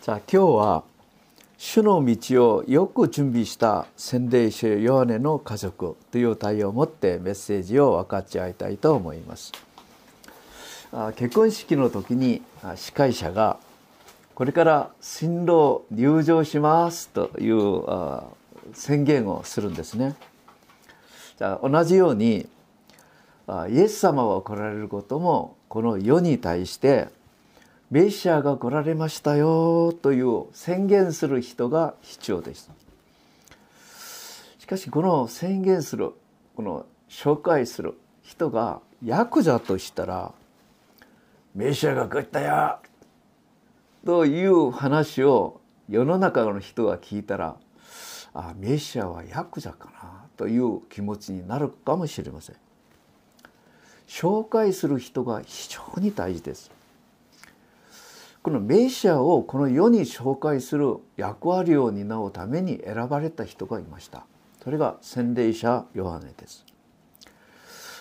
さあ今日は主の道をよく準備した洗礼者ヨハネの家族という題を持ってメッセージを分かち合いたいと思います。結婚式の時に司会者がこれから新郎入場しますという宣言をするんですね。じゃあ同じようにイエス様は来られることもこの世に対してメシアが来られましたよという宣言する人が必要ですしかしこの宣言するこの紹介する人がヤクザとしたら「メシアが来たよ!」という話を世の中の人が聞いたらあメシアはヤクザかなという気持ちになるかもしれません紹介する人が非常に大事ですこのメシアをこの世に紹介する役割を担うために選ばれた人がいました。それが洗礼者ヨハネです。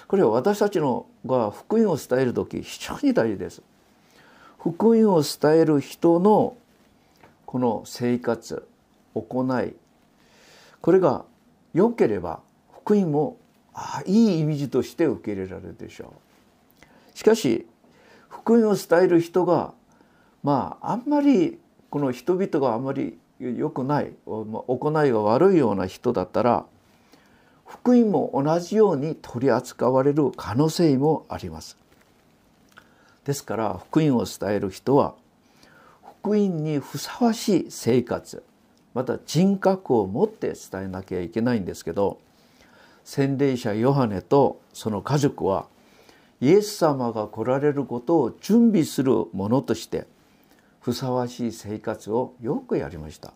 これは私たちのが福音を伝える時非常に大事です。福音を伝える人のこの生活行いこれが良ければ福音もあいいイメージとして受け入れられるでしょう。しかし福音を伝える人がまああんまりこの人々があんまり良くない行いが悪いような人だったら福音も同じように取り扱われる可能性もあります。ですから福音を伝える人は福音にふさわしい生活また人格を持って伝えなきゃいけないんですけど洗礼者ヨハネとその家族はイエス様が来られることを準備するものとしてふさわしい生活をよくやりました。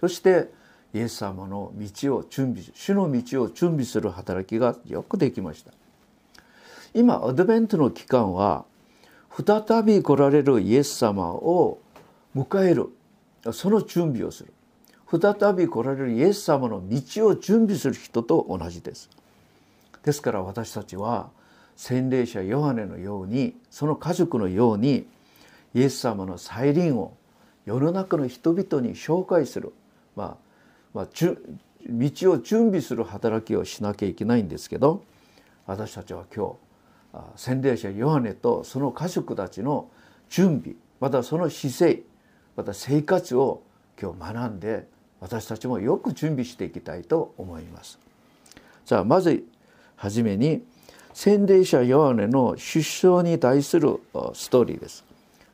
そしてイエス様の道を準備主の道を準備する働きがよくできました。今アドベントの期間は再び来られるイエス様を迎えるその準備をする。再び来られるイエス様の道を準備する人と同じです。ですから私たちは洗礼者ヨハネのようにその家族のようにイエス様の再臨を世の中の人々に紹介する、まあまあ、道を準備する働きをしなきゃいけないんですけど私たちは今日洗礼者ヨハネとその家族たちの準備またその姿勢また生活を今日学んで私たちもよく準備していきたいと思います。じゃあまずはじめに洗礼者ヨハネの出生に対するストーリーです。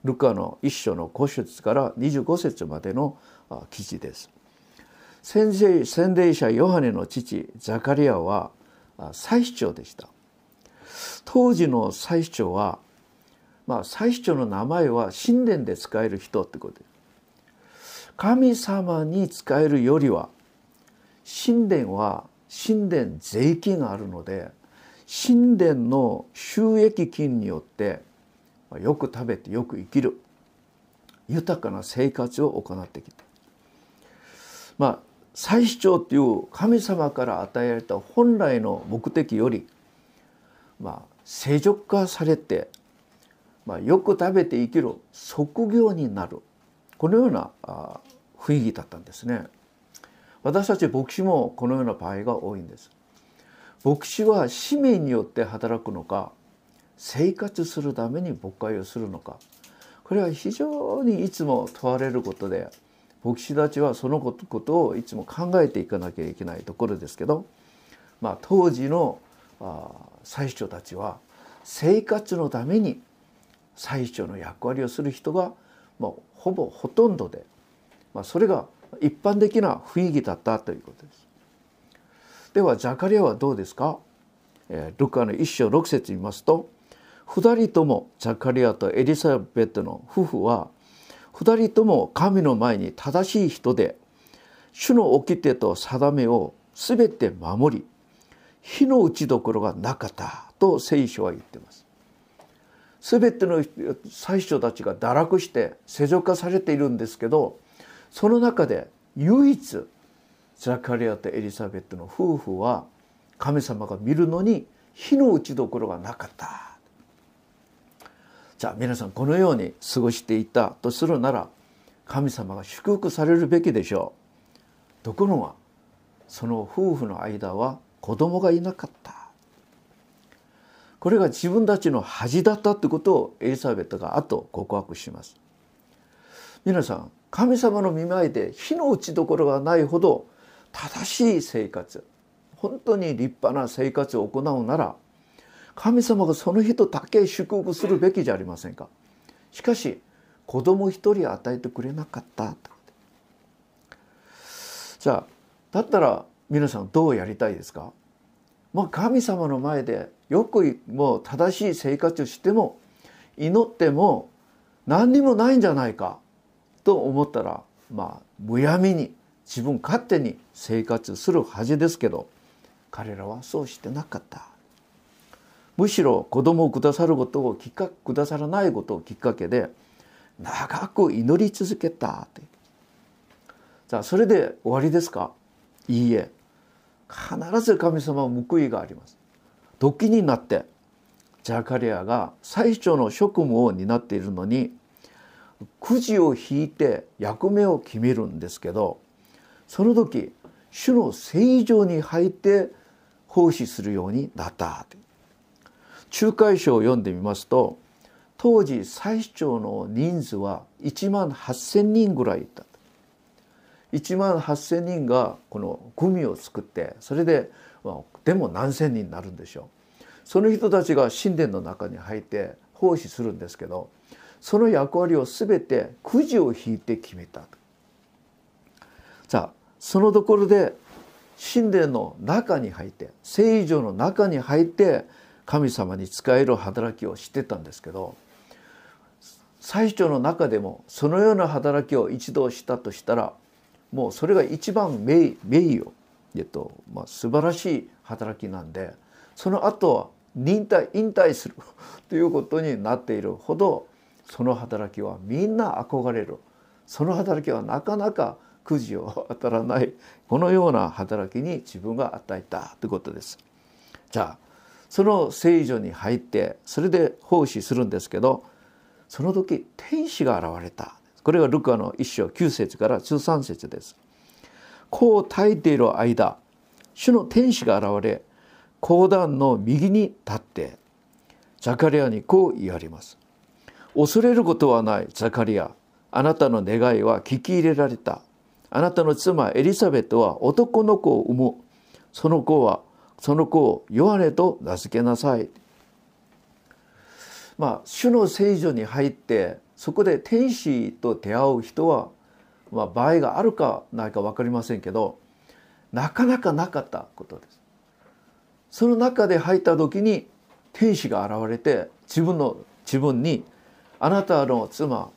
ルカの一章の5節から25節までの記事です。先生洗礼者ヨハネの父ザカリアは祭司長でした。当時の祭司長は、まあ、祭司長の名前は神殿で使える人ってことです。神様に使えるよりは神殿は神殿税金があるので神殿の収益金によってよく食べてよく生きる豊かな生活を行ってきたまあ祭司長っていう神様から与えられた本来の目的よりまあ正常化されて、まあ、よく食べて生きる職業になる。このような雰囲気だったんですね。私たち牧師もこのような場合が多いんです。牧師は使命によって働くのか生活するために牧会をするのかこれは非常にいつも問われることで牧師たちはそのことをいつも考えていかなきゃいけないところですけど、まあ、当時の祭司長たちは生活のために祭司長の役割をする人が、まあ、ほぼほとんどで、まあ、それが一般的な雰囲気だったということです。ではザカリアはどうですか、えー、ルカの一章六節見ますと2人ともザカリアとエリザベトの夫婦は2人とも神の前に正しい人で主の掟と定めを全て守り火の打ちどころがなかったと聖書は言ってます。全ての最初たちが堕落して世俗化されているんですけどその中で唯一ザカリアとエリザベットの夫婦は神様が見るのに火の打ちどころがなかったじゃあ皆さんこのように過ごしていたとするなら神様が祝福されるべきでしょう。ところがその夫婦の間は子供がいなかった。これが自分たちの恥だったということをエリザベットが後告白します。皆さん神様の見舞いで火の打ちどころがないほど正しい生活本当に立派な生活を行うなら神様がその人だけ祝福するべきじゃありませんか。しかし子供一人与えてくれなかったじゃあだったら皆さんどうやりたいですか？まあ神様の前でよくもう正しい生活をしても祈っても何にもないんじゃないか。と思ったらまあむやみに自分勝手に生活するはずですけど彼らはそうしてなかった。むしろ子供をくださることをきっかけくださらないことをきっかけで長く祈り続けたって。じゃあそれで終わりですか？いいえ。必ず神様は報いがあります。時になってジャカリアが最初の職務を担っているのにくじを引いて役目を決めるんですけどその時主の聖常に入って奉仕するようになった仲介書を読んでみますと当時最長の人数は1万8,000人ぐらいいた。1万8,000人がこの組を作ってそれででも何千人になるんでしょう。その人たちが神殿の中に入って奉仕するんですけどその役割を全てくじを引いて決めた。さあそのところで神殿の中に入って聖女の中に入って神様に仕える働きをしてたんですけど最初の中でもそのような働きを一度したとしたらもうそれが一番名名誉、えっとまあ、素晴らしい働きなんでその後は忍耐引退するということになっているほどその働きはみんな憧れるその働きはなかなかくじを当たらないこのような働きに自分が与えたということです。じゃあその聖女に入ってそれで奉仕するんですけどその時天使が現れたこれがルカの一章9節から13節です。こう耐えている間主の天使が現れ講談の右に立ってザカリアにこう言われます。恐れることはないザカリアあなたの願いは聞き入れられたあなたの妻エリザベトは男の子を産むその子はその子をヨハネと名付けなさいまあ主の聖女に入ってそこで天使と出会う人は、まあ、場合があるかないか分かりませんけどなかなかなかったことです。その中で入った時に天使が現れて自分の自分に「あなたの妻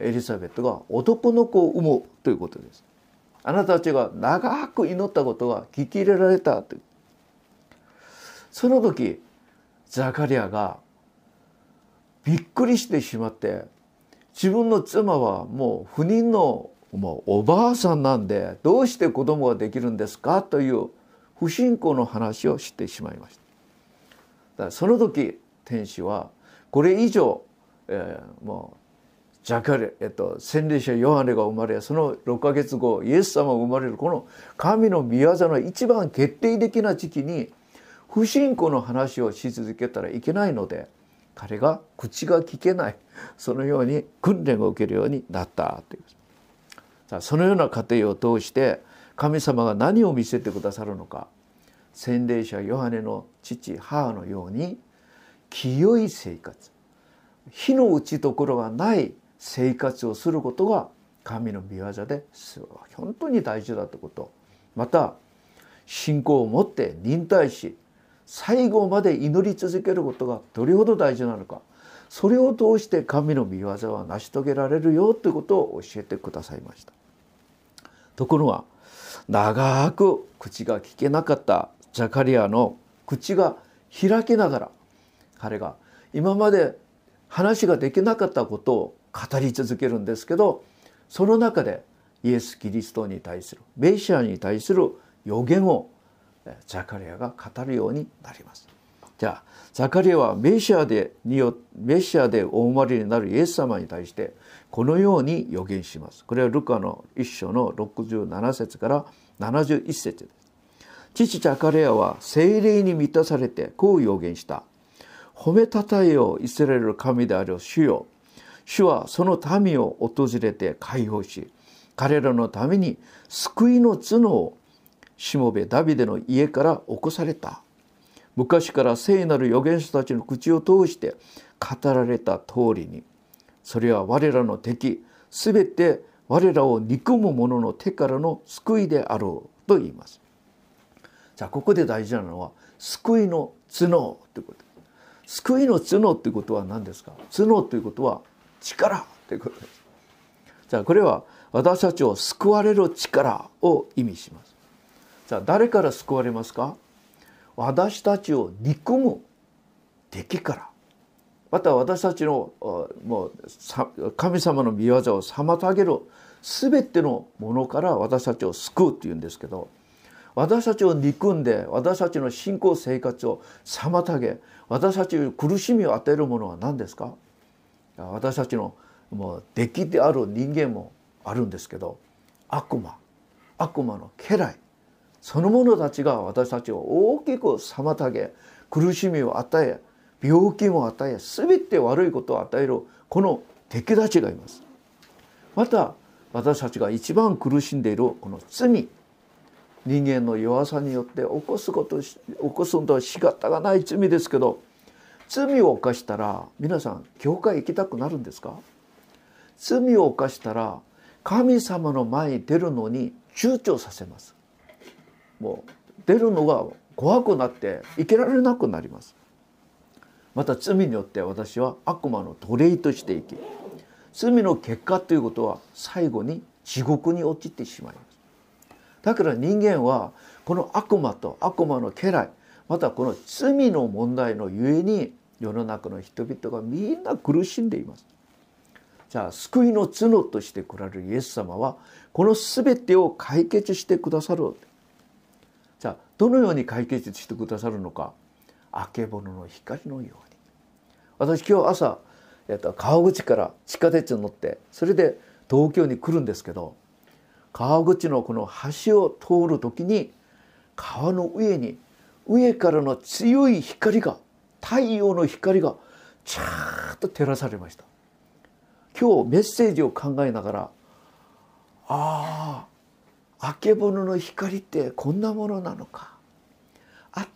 エリザベットが男の子を産む」ということです。あなたたちが長く祈ったことが聞き入れられたというその時ザカリアがびっくりしてしまって自分の妻はもう不妊のもうおばあさんなんでどうして子供ができるんですか？という不信仰の話をしてしまいました。だからその時天使はこれ以上、えー、もうジャカレ、えっと、洗礼者ヨハネが生まれその6ヶ月後イエス様が生まれるこの神の御業の一番決定的な時期に不信仰の話をし続けたらいけないので彼が口が聞けないそのように訓練を受けるようになったというさあそのような過程を通して神様が何を見せてくださるのか。洗礼者ヨハネの父母のように清い生活。火の打ちどころがない生活をすることが神の御業で本当に大事だということ。また信仰を持って忍耐し最後まで祈り続けることがどれほど大事なのかそれを通して神の御業は成し遂げられるよということを教えてくださいました。ところが長く口が聞けなかったザカリアの口が開けながら彼が今まで話ができなかったことを語り続けるんですけどその中でイエス・キリストに対するメシアに対する予言をザカリアが語るようになります。じゃあザカリアはメシアでによメシアでお生まれになるイエス様に対してこのように予言します。これはルカの一章の67節から71節です。父ザカリアは精霊に満たされてこう予言した。褒めたたえよイスラエル神である主よ。主はその民を訪れて解放し彼らのために救いの角をしもべダビデの家から起こされた昔から聖なる預言者たちの口を通して語られた通りにそれは我らの敵すべて我らを憎む者の手からの救いであろうと言います。じゃあここで大事なのは救いの角ということ救いの角ということは何ですか？角ということは力ということです。じゃあこれは私たちを救われる力を意味します。じゃあ誰から救われますか？私たちを憎む。敵から。また私たちのもう神様の御業を妨げる全てのものから私たちを救うっていうんですけど私たちを憎んで私たちの信仰生活を妨げ私たちに苦しみを与えるものは何ですか？私たちのもう敵である人間もあるんですけど悪魔。悪魔の家来。その者たちが私たちを大きく妨げ苦しみを与え病気も与え全て悪いことを与えるこの敵たちがいます。また私たちが一番苦しんでいるこの罪人間の弱さによって起こすこと起こすのは仕方がない罪ですけど罪を犯したら皆さん教会行きたくなるんですか？罪を犯したら神様の前に出るのに躊躇させます。もう出るのが怖くなって生きられなくなります。また罪によって私は悪魔の奴隷として生き罪の結果ということは最後に地獄に落ちてしまいます。だから人間はこの悪魔と悪魔の家来またこの罪の問題のゆえに世の中の人々がみんな苦しんでいます。じゃあ救いの角として来られるイエス様はこの全てを解決してくださるどのように解決してくださるのか？あけぼのの光のように。私今日朝、えっと、川口から地下鉄に乗ってそれで東京に来るんですけど川口のこの橋を通る時に川の上に上からの強い光が太陽の光がちゃーっと照らされました。今日メッセージを考えながらあああけぼのの光ってこんなものなのか。あっ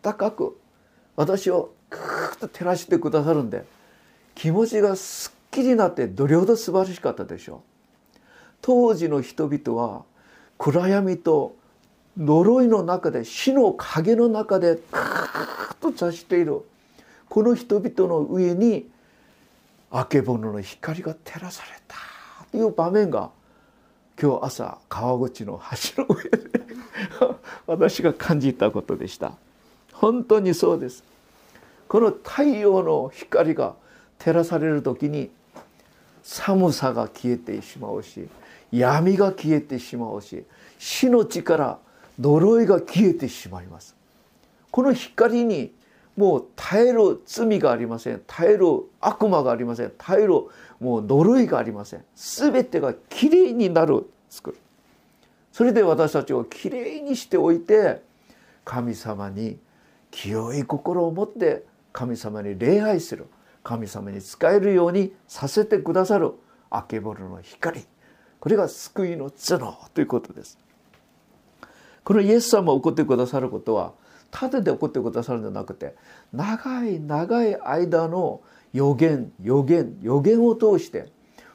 たかく私をクーッと照らしてくださるんで気持ちがすっきりなってどれほど素晴らしかったでしょう。当時の人々は暗闇と呪いの中で死の影の中でクーッと座している。この人々の上にあけぼのの光が照らされたという場面が今日朝川口の橋の上で私が感じたことでした。本当にそうです。この太陽の光が照らされる時に寒さが消えてしまうし闇が消えてしまうし死の力呪いが消えてしまいます。この光にもう耐える罪がありません。耐える悪魔がありません。耐えるもう呪いがありません。全てがきれいになる作る。それで私たちをきれいにしておいて神様に清い心を持って神様に礼拝する。神様に仕えるようにさせてくださる。あけぼのの光。これが救いの角ということです。このイエス様を怒ってくださることはただで起こってくださるんじゃなくて長い長い間の予言予言予言を通して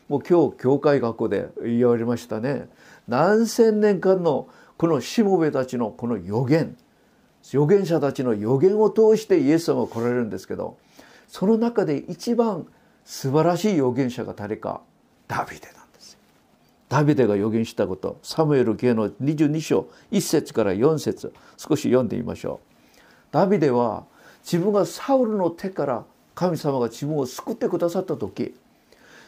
もう今日教会学校で言われましたね何千年間のこのしもべたちのこの予言預言者たちの予言を通してイエス様が来られるんですけどその中で一番素晴らしい預言者が誰かダビデなんですよ。ダビデが預言したことサムエル系の22章1節から4節少し読んでみましょう。ダビデは自分がサウルの手から神様が自分を救ってくださった時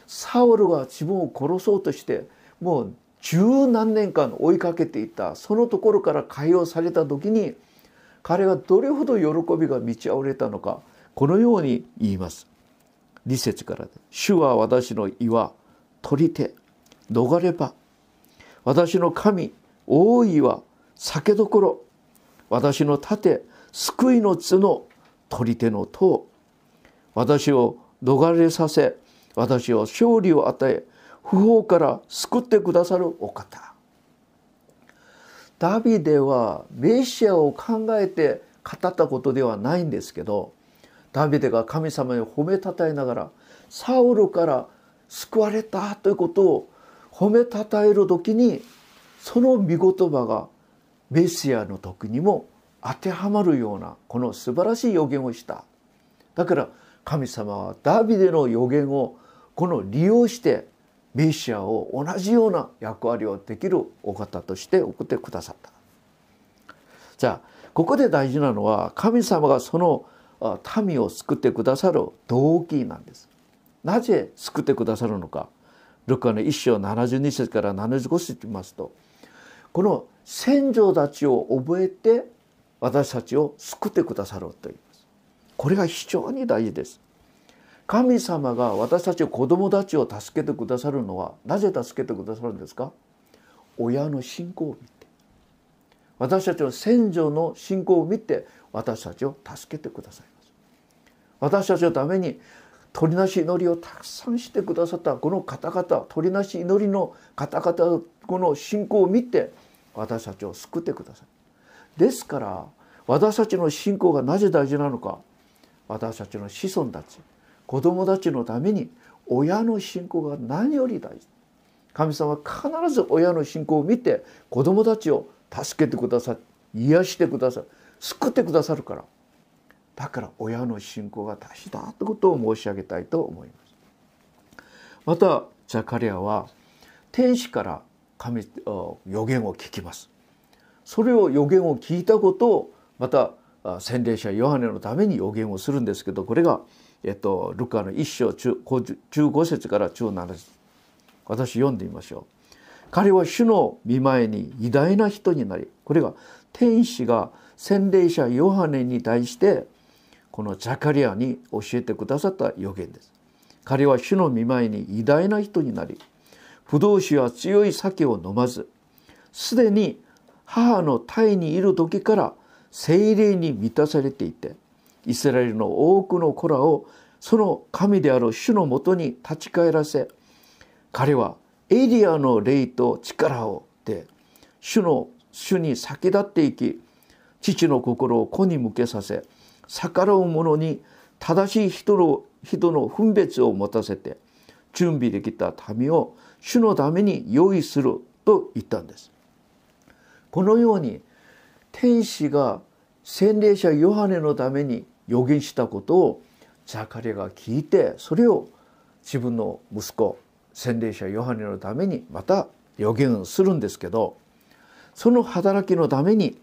サウルが自分を殺そうとしてもう十何年間追いかけていたそのところから解放された時に彼がどれほど喜びが満ち溢れたのかこのように言います。2節から「主は私の岩取り手逃れ場私の神大いは酒どころ。私の盾救いの角取り手の塔。私を逃れさせ私を勝利を与え不法から救ってくださるお方。ダビデはメシアを考えて語ったことではないんですけどダビデが神様に褒めたたえながらサウルから救われたということを褒めたたえる時にその御言葉がメシアの時にも当てはまるようなこの素晴らしい予言をした。だから神様はダビデの予言をこの利用してメシアを同じような役割をできるお方として送ってくださった。じゃあここで大事なのは神様がその民を救ってくださる動機なんです。なぜ救ってくださるのか。ルカの一章72節から75節見ますとこの先祖たちを覚えて私たちを救ってくださると言います。これが非常に大事です。神様が私たち子供たちを助けてくださるのはなぜ助けてくださるんですか？親の信仰を見て。私たちの先祖の信仰を見て私たちを助けてくださいます。私たちのために鳥なし祈りをたくさんしてくださったこの方々鳥なし祈りの方々この信仰を見て私たちを救ってください。ですから私たちの信仰がなぜ大事なのか私たちの子孫たち子供たちのために親の信仰が何より大事。神様は必ず親の信仰を見て子供たちを助けてください癒してください救ってくださるから。だから親の信仰が大事だということを申し上げたいと思います。またザカリアは天使から神予言を聞きます。それを予言を聞いたことをまた洗礼者ヨハネのために予言をするんですけどこれがえっと、ルカの一章15節から17節。私読んでみましょう。彼は主の見前に偉大な人になりこれが天使が洗礼者ヨハネに対してこのザカリアに教えてくださった予言です。彼は主の見前に偉大な人になり不動酒は強い酒を飲まずすでに母の胎にいる時から精霊に満たされていてイスラエルの多くの子らをその神である主のもとに立ち返らせ彼はエリアの霊と力をで主の主に先立っていき父の心を子に向けさせ逆らう者に正しい人の人の分別を持たせて準備できた民を主のために用意すると言ったんです。このように天使が洗礼者ヨハネのために予言したことをザカリアが聞いてそれを自分の息子洗礼者ヨハネのためにまた予言するんですけどその働きのために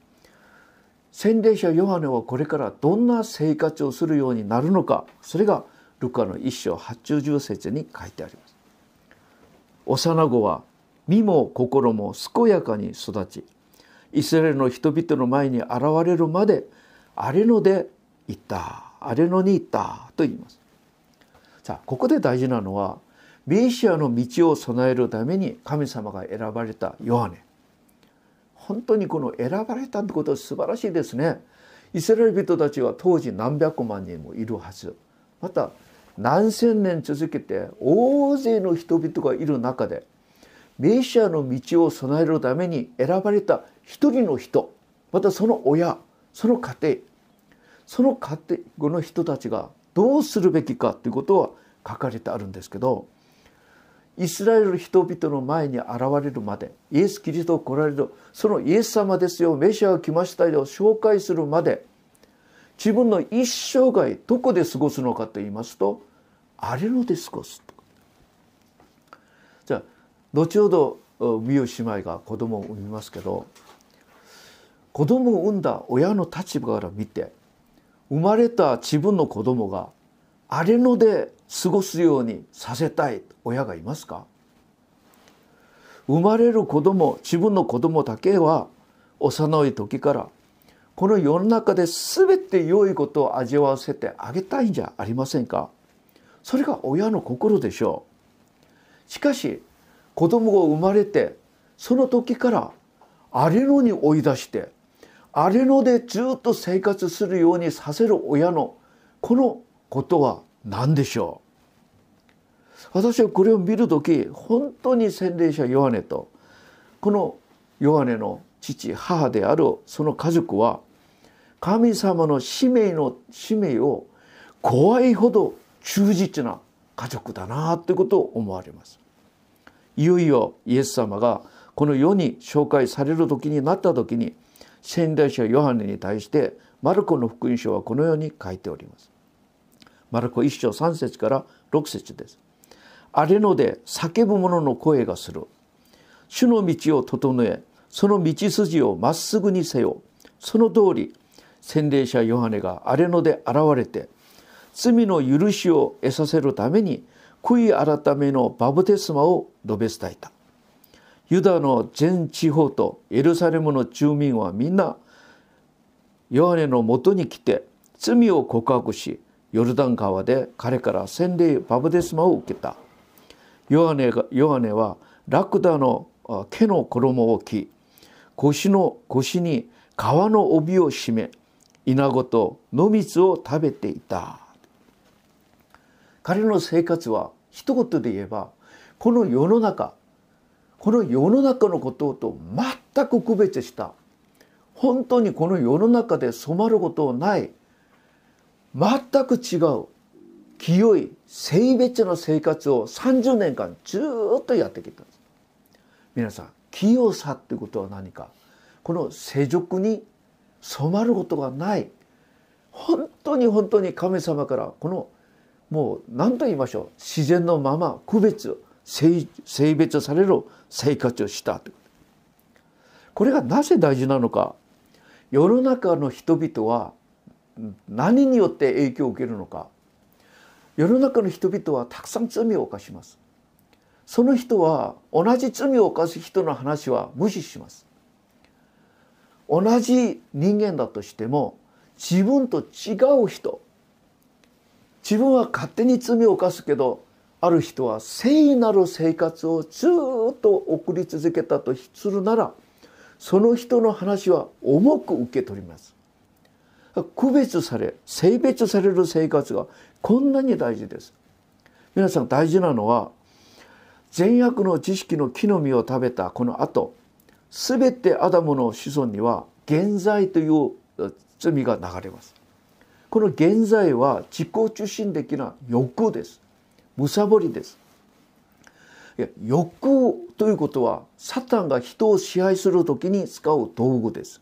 洗礼者ヨハネはこれからどんな生活をするようになるのかそれがルカの一章八十節に書いてあります。幼子は身も心も健やかに育ちイスラエルの人々の前に現れるまであれので行ったあれのに行ったと言いますさあここで大事なのはメシアの道を備えるために神様が選ばれたヨハネ本当にこの選ばれたってことは素晴らしいですね。イスラエル人たちは当時何百万人もいるはず。また何千年続けて大勢の人々がいる中でメシアの道を備えるために選ばれた一人の人またその親その家庭その家庭の人たちがどうするべきかということは書かれてあるんですけどイスラエル人々の前に現れるまでイエス・キリストを来られるそのイエス様ですよメシアが来ましたよ紹介するまで自分の一生涯どこで過ごすのかと言いますとあれので過ごすじゃあ後ほど美優姉妹が子供を産みますけど子供を産んだ親の立場から見て生まれた自分の子供があれので過ごすようにさせたい親がいますか？生まれる子供自分の子供だけは幼い時からこの世の中で全て良いことを味わわせてあげたいんじゃありませんか？それが親の心でしょう。しかし子供が生まれてその時から荒れ野に追い出して荒れ野でずっと生活するようにさせる親のこのことは何でしょう？私はこれを見る時本当に洗礼者ヨハネとこのヨハネの父母であるその家族は神様の使命の使命を怖いほど忠実な家族だなということを思われます。いよいよイエス様がこの世に紹介される時になった時に洗礼者ヨハネに対してマルコの福音書はこのように書いております。マルコ1章3節から6節です。あれので叫ぶ者の声がする。主の道を整え、その道筋をまっすぐにせよ。その通り、洗礼者ヨハネがあれので現れて、罪の許しを得させるために悔い改めのバブテスマを述べ伝えた。ユダの全地方とエルサレムの住民はみんなヨハネのもとに来て罪を告白しヨルダン川で彼から洗礼バブデスマを受けた。ヨハネがヨハネはラクダの毛の衣を着腰の腰に皮の帯を締めイナゴと野蜜を食べていた。彼の生活は一言で言えばこの世の中この世の中のことと全く区別した。本当にこの世の中で染まることない。全く違う。清い性別の生活を30年間ずっとやってきたんです。皆さん清さってことは何か？この世俗に染まることがない。本当に本当に神様からこのもう何と言いましょう？自然のまま区別性別される生活をしたというこれがなぜ大事なのか？世の中の人々は何によって影響を受けるのか。世の中の人々はたくさん罪を犯します。その人は同じ罪を犯す人の話は無視します。同じ人間だとしても自分と違う人。自分は勝手に罪を犯すけどある人は聖なる生活をずっと送り続けたとするならその人の話は重く受け取ります。区別され性別される生活がこんなに大事です。皆さん大事なのは善悪の知識の木の実を食べたこの後全てアダムの子孫には現在という罪が流れます。この現在は自己中心的な欲です。むさぼりです。いや欲ということはサタンが人を支配する時に使う道具です。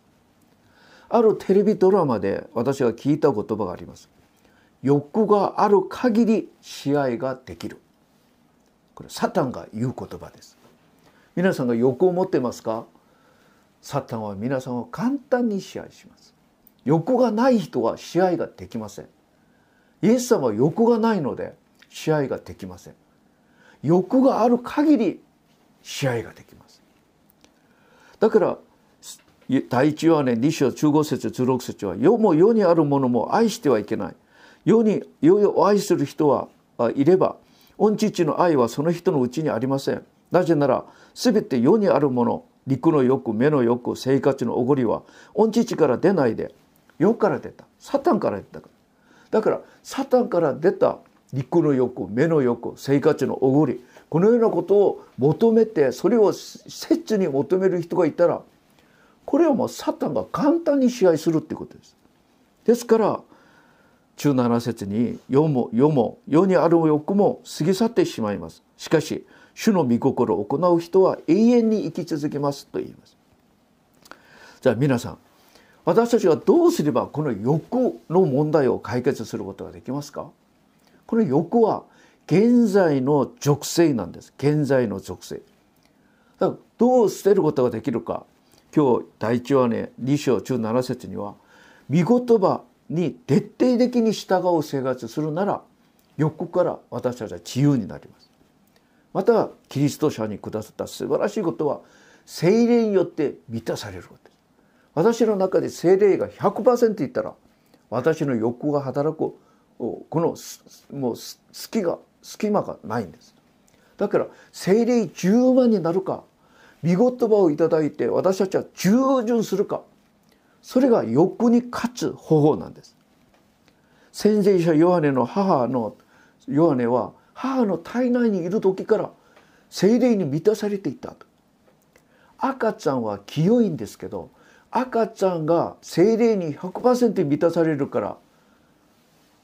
あるテレビドラマで私が聞いた言葉があります。欲がある限り支配ができる。これサタンが言う言葉です。皆さんが欲を持ってますか？サタンは皆さんを簡単に支配します。欲がない人は支配ができません。イエス様は欲がないので支配ができません。欲がある限り支配ができます。だから第一はね2章15節16節は世も世にあるものも愛してはいけない。世に世を愛する人はいれば御父の愛はその人のうちにありません。なぜなら全て世にあるもの陸の欲目の欲生活のおごりは御父から出ないで世から出た。サタンから出たから。だからサタンから出た肉の欲目の欲生活のおごりこのようなことを求めてそれを切に求める人がいたらこれはもうサタンが簡単に支配するっていうことです。ですから17節に世も世も世にある欲も過ぎ去ってしまいます。しかし主の御心を行う人は永遠に生き続けますと言います。じゃあ皆さん私たちはどうすればこの欲の問題を解決することができますか？この欲は現在の属性なんです現在の属性だからどう捨てることができるか今日第一話ね2章中7節には御言葉に徹底的に従う生活するなら欲から私たちは自由になります。またキリスト者に下さった素晴らしいことは精霊によって満たされることです。私の中で精霊が100%いったら私の欲が働くこのもう隙が隙間がないんです。だから精霊10万になるか見言葉をいただいて私たちは従順するか。それが欲に勝つ方法なんです。先聖者ヨハネの母のヨハネは母の体内にいる時から精霊に満たされていた赤ちゃんは清いんですけど赤ちゃんが精霊に100%満たされるから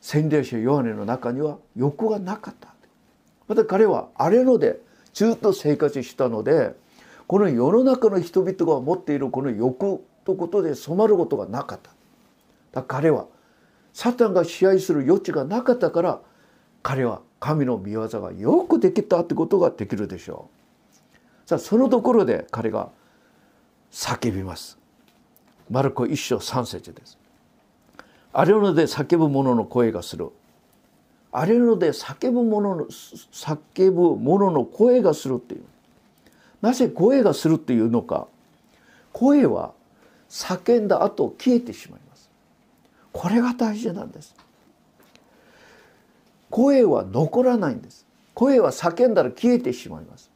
洗礼者ヨハネの中には欲がなかった。また彼はあれのでずっと生活したのでこの世の中の人々が持っているこの欲ということで染まることがなかった。だ彼はサタンが支配する余地がなかったから彼は神の御業がよくできたってことができるでしょう。さあそのところで彼が叫びます。マルコ一章三節です。あれので叫ぶ者の声がする。あれので叫ぶ者の叫ぶ者の声がするっていう。なぜ声がするっていうのか。声は叫んだ後消えてしまいます。これが大事なんです。声は残らないんです。声は叫んだら消えてしまいます。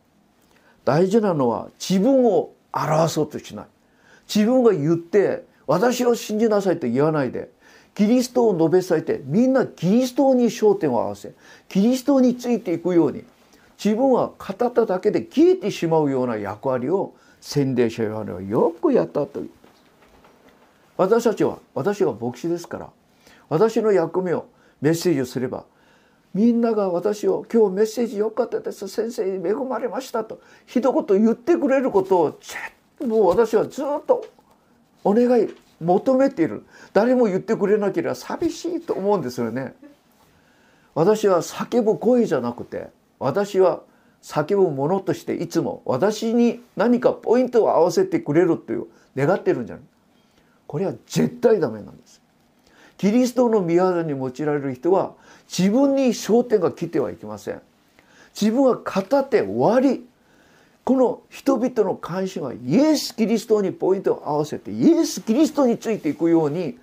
大事なのは自分を表そうとしない。自分が言って私を信じなさいと言わないでキリストを述べさえてみんなキリストに焦点を合わせキリストについていくように自分は語っただけで消えてしまうような役割を洗礼者ヨハネはよくやったという私たちは私は牧師ですから私の役目をメッセージをすればみんなが私を「今日メッセージ良かったです先生に恵まれました」と一言言ってくれることをもう私はずっとお願い求めている誰も言ってくれなければ寂しいと思うんですよね。私は叫ぶ声じゃなくて私は叫ぶものとしていつも私に何かポイントを合わせてくれるという願ってるんじゃないこれは絶対ダメなんです。キリストの御業に用いられる人は自分に焦点が来てはいけません。自分は語って終わりこの人々の関心はイエス・キリストにポイントを合わせてイエス・キリストについていくように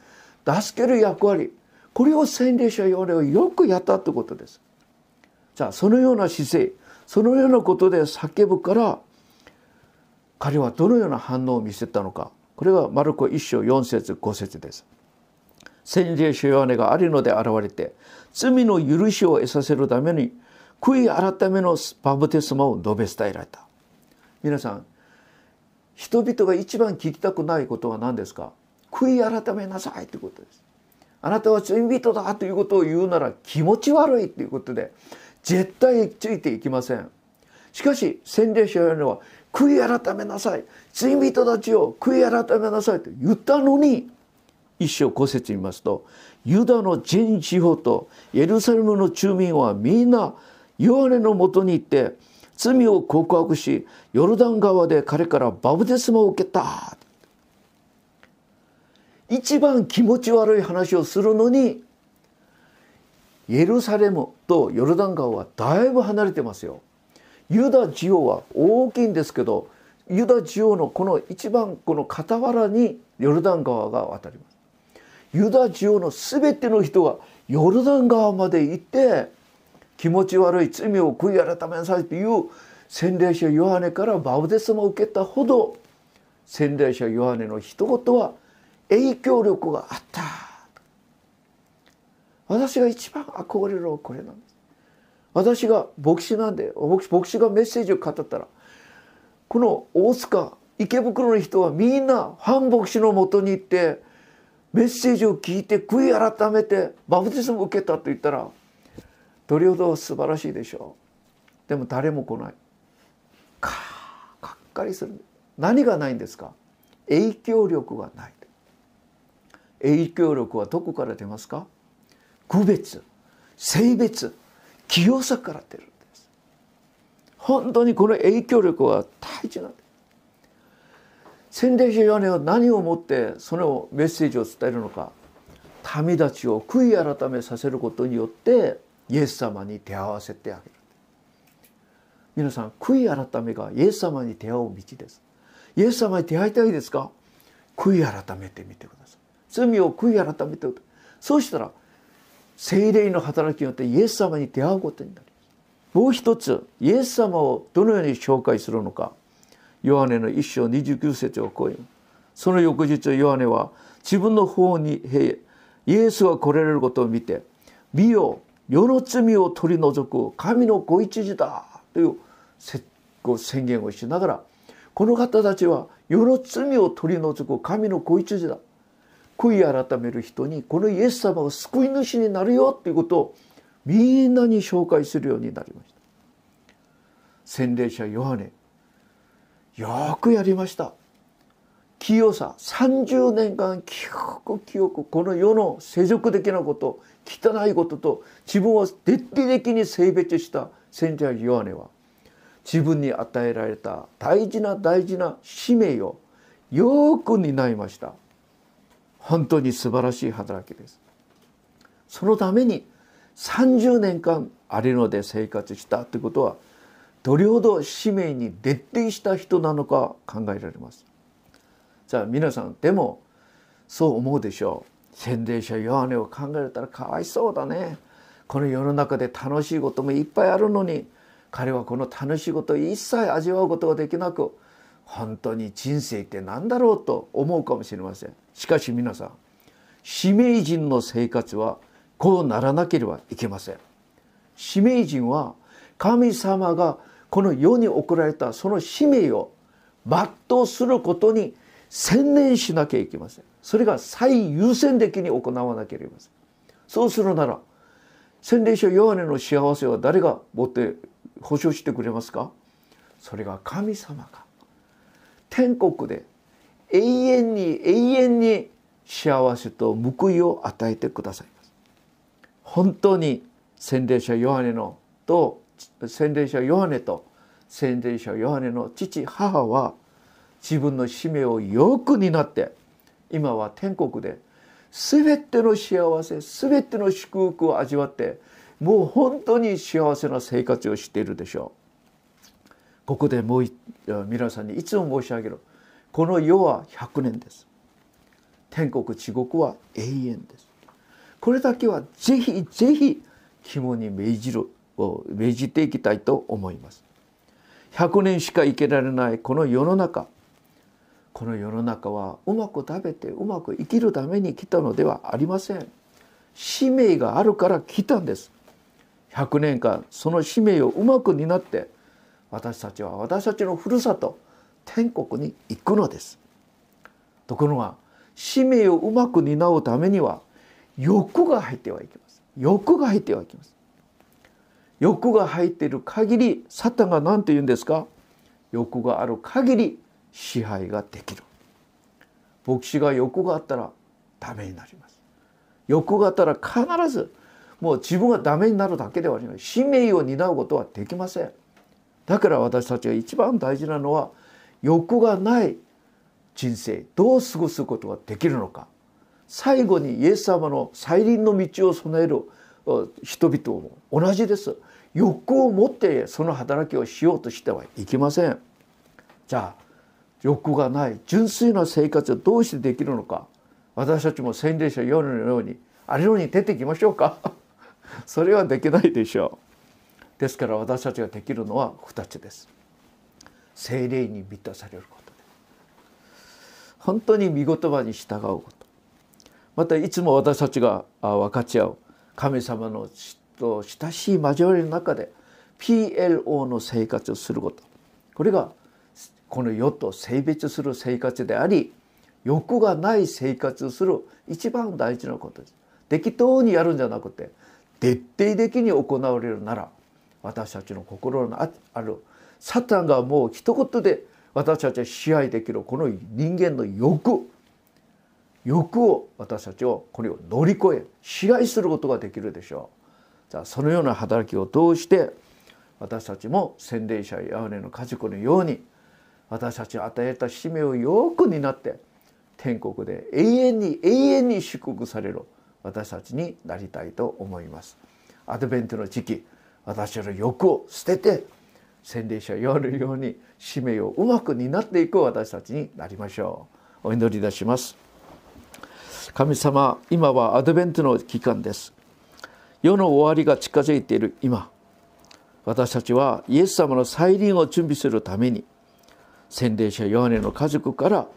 助ける役割これを洗礼者ヨハネはよくやったってことです。じゃあそのような姿勢そのようなことで叫ぶから彼はどのような反応を見せたのかこれがマルコ1章4節5節です。洗礼者ヨハネがあるので現れて罪の許しを得させるために悔い改めのバブテスマを述べ伝えられた。皆さん人々が一番聞きたくないことは何ですか？悔い改めなさいということですあなたは罪人だということを言うなら気持ち悪いということで絶対ついていきません。しかし洗礼者のは悔い改めなさい。罪人たちを悔い改めなさいと言ったのに一章古説見ますとユダの全地方とエルサレムの住民はみんなヨハネのもとに行って罪を告白しヨルダン川で彼からバブテスマを受けた。一番気持ち悪い話をするのにエルサレムとヨルダン川はだいぶ離れてますよ。ユダ地方は大きいんですけどユダ地方のこの一番この傍らにヨルダン川が渡ります。ユダ地方の全ての人がヨルダン川まで行って気持ち悪い罪を悔い改めなさいという洗礼者ヨハネからバウデスマを受けたほど洗礼者ヨハネの一言は影響力があった私が一番憧れるのはこれなんです。私が牧師なんで牧師がメッセージを語ったらこの大塚池袋の人はみんな反牧師のもとに行ってメッセージを聞いて悔い改めてバプテスマ受けたと言ったらどれほど素晴らしいでしょう。でも誰も来ない。かかっかりする。何がないんですか？影響力がない。影響力はどこから出ますか？区別性別清さから出るんです。本当にこの影響力は大事なんです。洗礼者ヨハネは何をもってそのメッセージを伝えるのか民たちを悔い改めさせることによってイエス様に手合わせてあげる。皆さん悔い改めがイエス様に出会う道です。イエス様に出会いたいですか？悔い改めてみてください。罪を悔い改めてそうしたら精霊の働きによってイエス様に出会うことになりますもう一つイエス様をどのように紹介するのか。ヨハネの一章29節を超えその翌日ヨハネは自分の方にイエスが来られることを見て「見よ世の罪を取り除く神のご一時だ」という宣言をしながらこの方たちは世の罪を取り除く神のご一時だ。悔い改める人にこのイエス様が救い主になるよということをみんなに紹介するようになりました。洗礼者ヨハネよくやりました。清さ30年間記憶記憶この世の世俗的なこと汚いことと自分を徹底的に性別した洗礼者ヨハネは自分に与えられた大事な大事な使命をよく担いました。本当に素晴らしい働きです。そのために30年間あれので生活したということはどれほど使命に徹底した人なのか考えられます。じゃあ皆さんでもそう思うでしょう。洗礼者ヨハネを考えたらかわいそうだね。この世の中で楽しいこともいっぱいあるのに彼はこの楽しいことを一切味わうことができなく本当に人生って何だろうと思うかもしれません。しかし皆さん使命人の生活はこうならなければいけません。使命人は神様がこの世に送られたその使命を全うすることに専念しなきゃいけません。それが最優先的に行わなければいけません。そうするなら洗礼書ヨハネの幸せは誰が持って保証してくれますか？それが神様が天国で永遠に永遠に幸せと報いを与えてくださいます。本当に洗礼者ヨハネのと洗礼者ヨハネと洗礼者ヨハネの父母は自分の使命をよく担って今は天国で全ての幸せ全ての祝福を味わってもう本当に幸せな生活をしているでしょう。ここでもう皆さんにいつも申し上げるこの世は100年です。天国地獄は永遠です。これだけはぜひぜひ肝に銘じる銘じていきたいと思います。100年しか生けられないこの世の中。この世の中はうまく食べてうまく生きるために来たのではありません。使命があるから来たんです。100年間その使命をうまく担って私たちは私たちのふるさと天国に行くのです。ところが使命をうまく担うためには欲が入ってはいけます。欲が入ってはいけます。欲が入っている限りサタンが何て言うんですか？欲がある限り支配ができる。牧師が欲があったらダメになります。欲があったら必ずもう自分がダメになるだけではありません。使命を担うことはできません。だから私たちが一番大事なのは欲がない人生どう過ごすことができるのか。最後にイエス様の再臨の道を備える人々も同じです。欲を持ってその働きをしようとしてはいけません。じゃあ欲がない純粋な生活をどうしてできるのか。私たちも洗礼者夜のようにあれように出てきましょうか。それはできないでしょう。ですから私たちができるのは2つです。精霊に満たされること。本当に見言葉に従うこと。またいつも私たちが分かち合う。神様のと親しい交わりの中で PLO の生活をすること。これがこの世と性別する生活であり欲がない生活をする一番大事なことです。適当にやるんじゃなくて徹底的に行われるなら私たちの心のあるサタンがもう一言で私たちは支配できるこの人間の欲欲を私たちをこれを乗り越え支配することができるでしょう。じゃあそのような働きを通して私たちも洗礼者やヤネの家族のように私たちに与えた使命をよく担って天国で永遠に永遠に祝福される私たちになりたいと思います。アドベントの時期私の欲を捨てて洗礼者を言われるように使命をうまく担っていく私たちになりましょう。お祈りいたします。神様今はアドベントの期間です。世の終わりが近づいている。今私たちはイエス様の再臨を準備するために洗礼者ヨハネの家族から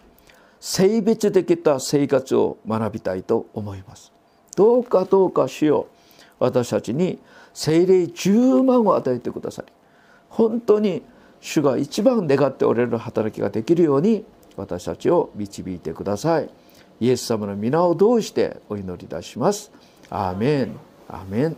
性別できた生活を学びたいと思います。どうかどうか主よ私たちに精霊10万を与えてくださり本当に主が一番願っておられる働きができるように私たちを導いてください。イエス様の皆を通してお祈りいたします。アーメン。アーメン。